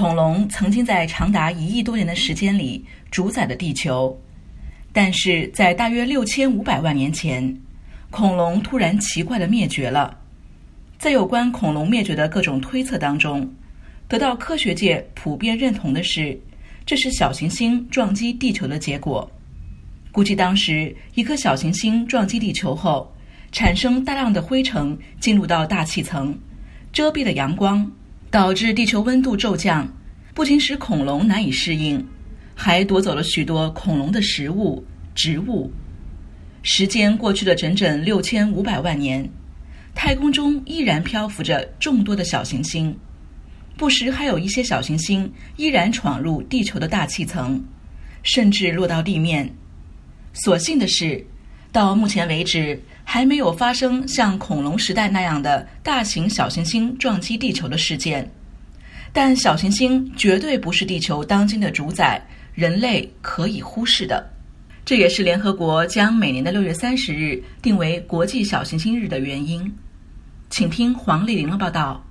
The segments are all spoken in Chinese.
恐龙曾经在长达一亿多年的时间里主宰了地球，但是在大约六千五百万年前，恐龙突然奇怪的灭绝了。在有关恐龙灭绝的各种推测当中，得到科学界普遍认同的是，这是小行星撞击地球的结果。估计当时一颗小行星撞击地球后，产生大量的灰尘进入到大气层，遮蔽了阳光。导致地球温度骤降，不仅使恐龙难以适应，还夺走了许多恐龙的食物、植物。时间过去了整整六千五百万年，太空中依然漂浮着众多的小行星，不时还有一些小行星依然闯入地球的大气层，甚至落到地面。所幸的是，到目前为止。还没有发生像恐龙时代那样的大型小行星撞击地球的事件，但小行星绝对不是地球当今的主宰，人类可以忽视的。这也是联合国将每年的六月三十日定为国际小行星日的原因。请听黄丽玲的报道。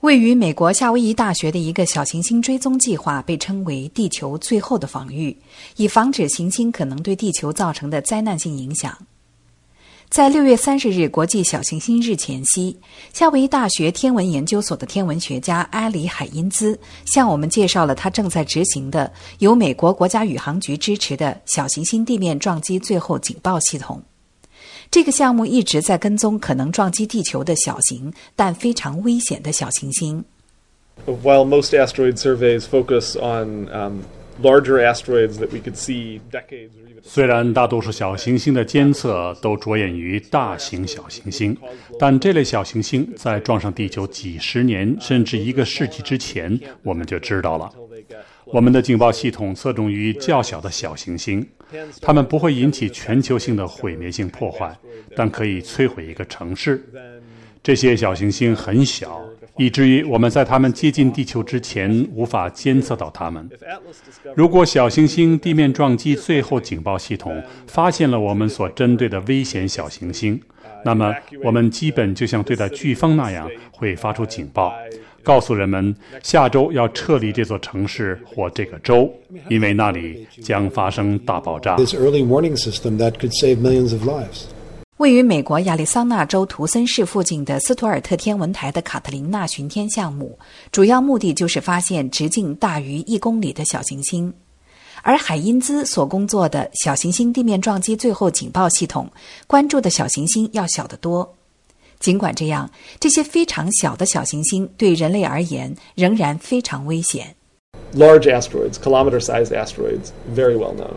位于美国夏威夷大学的一个小行星追踪计划被称为“地球最后的防御”，以防止行星可能对地球造成的灾难性影响。在六月三十日国际小行星日前夕，夏威夷大学天文研究所的天文学家埃里海因兹向我们介绍了他正在执行的由美国国家宇航局支持的小行星地面撞击最后警报系统。这个项目一直在跟踪可能撞击地球的小型但非常危险的小行星。While most asteroid surveys focus on larger asteroids that we could see decades. 虽然大多数小行星的监测都着眼于大型小行星，但这类小行星在撞上地球几十年甚至一个世纪之前，我们就知道了。我们的警报系统侧重于较小的小行星，它们不会引起全球性的毁灭性破坏，但可以摧毁一个城市。这些小行星很小。以至于我们在它们接近地球之前无法监测到它们。如果小行星地面撞击最后警报系统发现了我们所针对的危险小行星，那么我们基本就像对待飓风那样会发出警报，告诉人们下周要撤离这座城市或这个州，因为那里将发生大爆炸。位于美国亚利桑那州图森市附近的斯图尔特天文台的卡特琳娜巡天项目，主要目的就是发现直径大于一公里的小行星。而海因兹所工作的小行星地面撞击最后警报系统，关注的小行星要小得多。尽管这样，这些非常小的小行星对人类而言仍然非常危险。Large asteroids, kilometer-sized asteroids, very well known.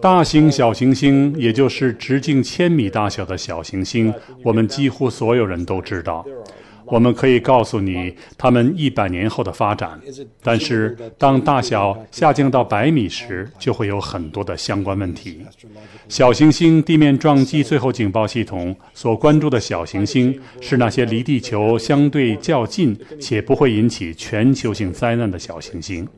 大型小行星，也就是直径千米大小的小行星，我们几乎所有人都知道。我们可以告诉你它们一百年后的发展，但是当大小下降到百米时，就会有很多的相关问题。小行星地面撞击最后警报系统所关注的小行星，是那些离地球相对较近且不会引起全球性灾难的小行星。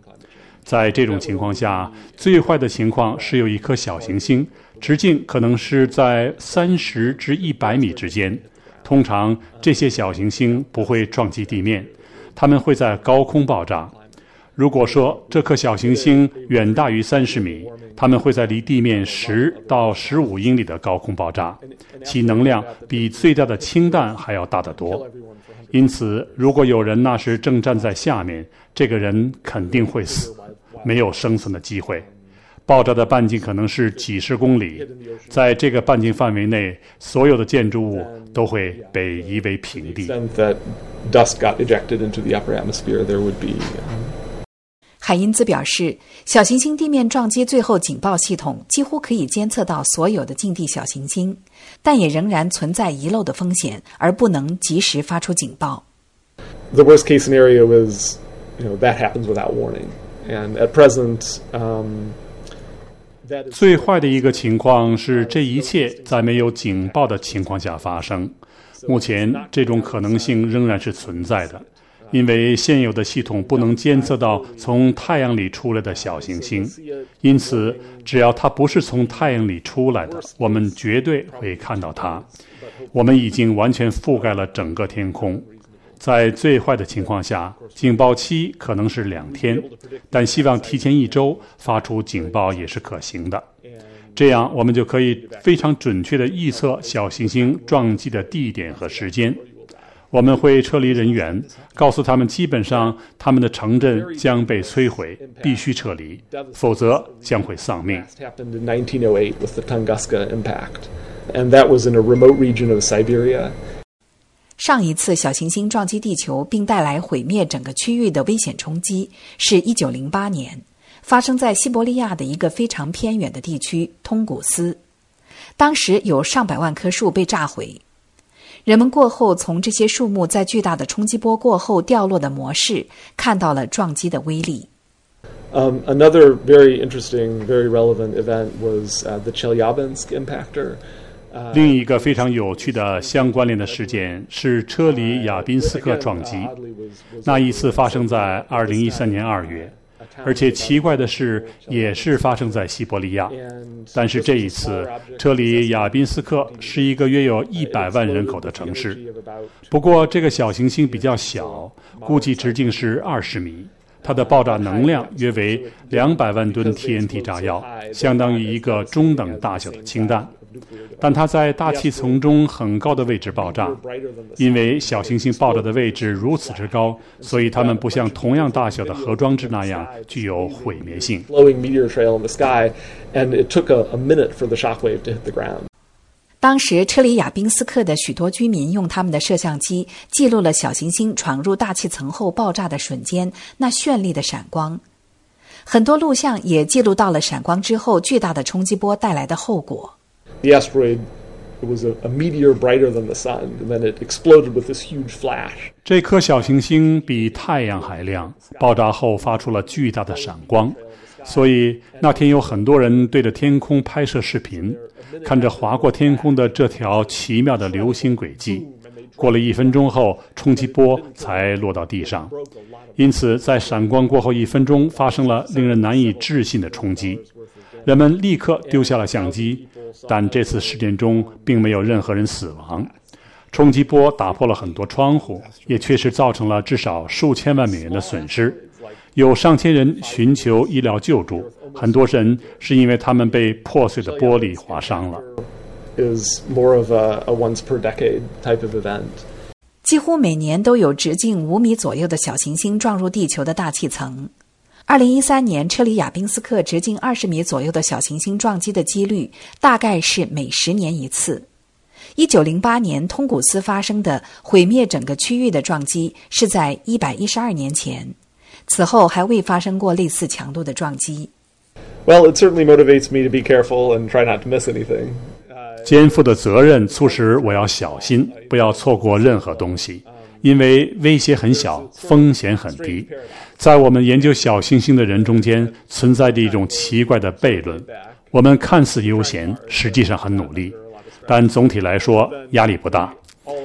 在这种情况下，最坏的情况是有一颗小行星，直径可能是在三十至一百米之间。通常这些小行星不会撞击地面，它们会在高空爆炸。如果说这颗小行星远大于三十米，它们会在离地面十到十五英里的高空爆炸，其能量比最大的氢弹还要大得多。因此，如果有人那时正站在下面，这个人肯定会死。没有生存的机会。爆炸的半径可能是几十公里，在这个半径范围内，所有的建筑物都会被夷为平地。海因兹表示，小行星地面撞击最后警报系统几乎可以监测到所有的近地小行星，但也仍然存在遗漏的风险，而不能及时发出警报。The worst case scenario is, you know, that happens without warning. And at present, um, 最坏的一个情况是，这一切在没有警报的情况下发生。目前，这种可能性仍然是存在的，因为现有的系统不能监测到从太阳里出来的小行星。因此，只要它不是从太阳里出来的，我们绝对会看到它。我们已经完全覆盖了整个天空。在最坏的情况下，警报期可能是两天，但希望提前一周发出警报也是可行的。这样，我们就可以非常准确地预测小行星撞击的地点和时间。我们会撤离人员，告诉他们基本上他们的城镇将被摧毁，必须撤离，否则将会丧命。and that was in a remote region of Siberia. 上一次小行星撞击地球并带来毁灭整个区域的危险冲击，是一九零八年，发生在西伯利亚的一个非常偏远的地区通古斯。当时有上百万棵树被炸毁。人们过后从这些树木在巨大的冲击波过后掉落的模式，看到了撞击的威力。Um, another very interesting, very relevant event was uh, the Chelyabinsk impactor. 另一个非常有趣的相关联的事件是车里亚宾斯克撞击，那一次发生在2013年2月，而且奇怪的是，也是发生在西伯利亚。但是这一次，车里亚宾斯克是一个约有一百万人口的城市。不过，这个小行星比较小，估计直径是二十米，它的爆炸能量约为两百万吨 TNT 炸药，相当于一个中等大小的氢弹。但它在大气层中很高的位置爆炸，因为小行星爆炸的位置如此之高，所以它们不像同样大小的核装置那样具有毁灭性。当时，车里亚宾斯克的许多居民用他们的摄像机记录了小行星闯入大气层后爆炸的瞬间那绚丽的闪光。很多录像也记录到了闪光之后巨大的冲击波带来的后果。The asteroid it was a, a meteor brighter than the sun, and then it exploded with this huge flash. 这颗小行星比太阳还亮，爆炸后发出了巨大的闪光，所以那天有很多人对着天空拍摄视频，看着划过天空的这条奇妙的流星轨迹。过了一分钟后，冲击波才落到地上，因此在闪光过后一分钟发生了令人难以置信的冲击。人们立刻丢下了相机，但这次事件中并没有任何人死亡。冲击波打破了很多窗户，也确实造成了至少数千万美元的损失。有上千人寻求医疗救助，很多人是因为他们被破碎的玻璃划伤了。Is more of a, a once per decade type of event. 几乎每年都有直径五米左右的小行星撞入地球的大气层。二零一三年，车里亚宾斯克直径二十米左右的小行星撞击的几率大概是每十年一次。一九零八年，通古斯发生的毁灭整个区域的撞击是在一百一十二年前，此后还未发生过类似强度的撞击。Well, it certainly motivates me to be careful and try not to miss anything. 肩负的责任促使我要小心，不要错过任何东西，因为威胁很小，风险很低。在我们研究小行星的人中间，存在着一种奇怪的悖论：我们看似悠闲，实际上很努力，但总体来说压力不大。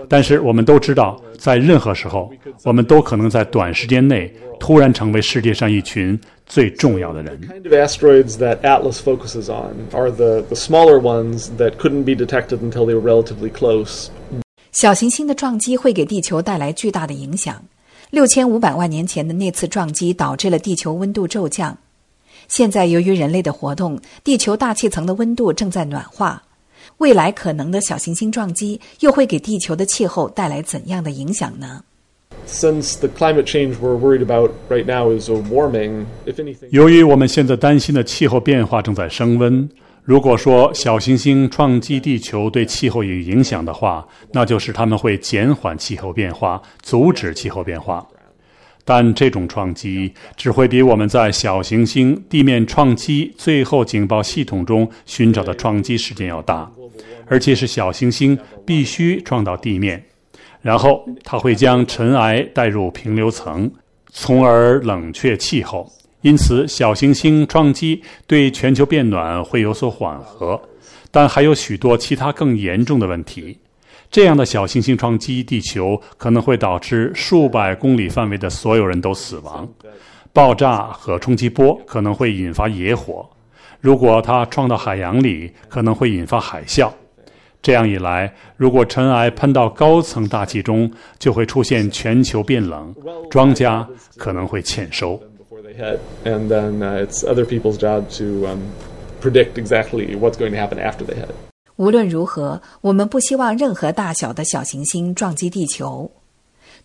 但是我们都知道，在任何时候，我们都可能在短时间内突然成为世界上一群最重要的人。小行星的撞击会给地球带来巨大的影响。六千五百万年前的那次撞击导致了地球温度骤降。现在由于人类的活动，地球大气层的温度正在暖化。未来可能的小行星撞击又会给地球的气候带来怎样的影响呢？Since the climate change we're worried about right now is a warming, if anything, 由于我们现在担心的气候变化正在升温，如果说小行星撞击地球对气候有影响的话，那就是它们会减缓气候变化，阻止气候变化。但这种撞击只会比我们在小行星地面撞击最后警报系统中寻找的撞击事件要大，而且是小行星必须撞到地面，然后它会将尘埃带入平流层，从而冷却气候。因此，小行星撞击对全球变暖会有所缓和，但还有许多其他更严重的问题。这样的小行星撞击地球可能会导致数百公里范围的所有人都死亡。爆炸和冲击波可能会引发野火，如果它撞到海洋里，可能会引发海啸。这样一来，如果尘埃喷到高层大气中，就会出现全球变冷，庄稼可能会欠收。and then it's other people's job to predict exactly what's going to happen after the 无论如何我们不希望任何大小的小行星撞击地球。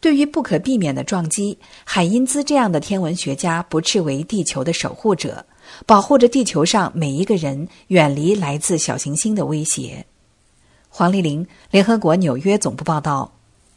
对于不可避免的撞击海因兹这样的天文学家不斥为地球的守护者保护着地球上每一个人远离来自小行星的威胁。黄丽玲联合国纽约总部报道。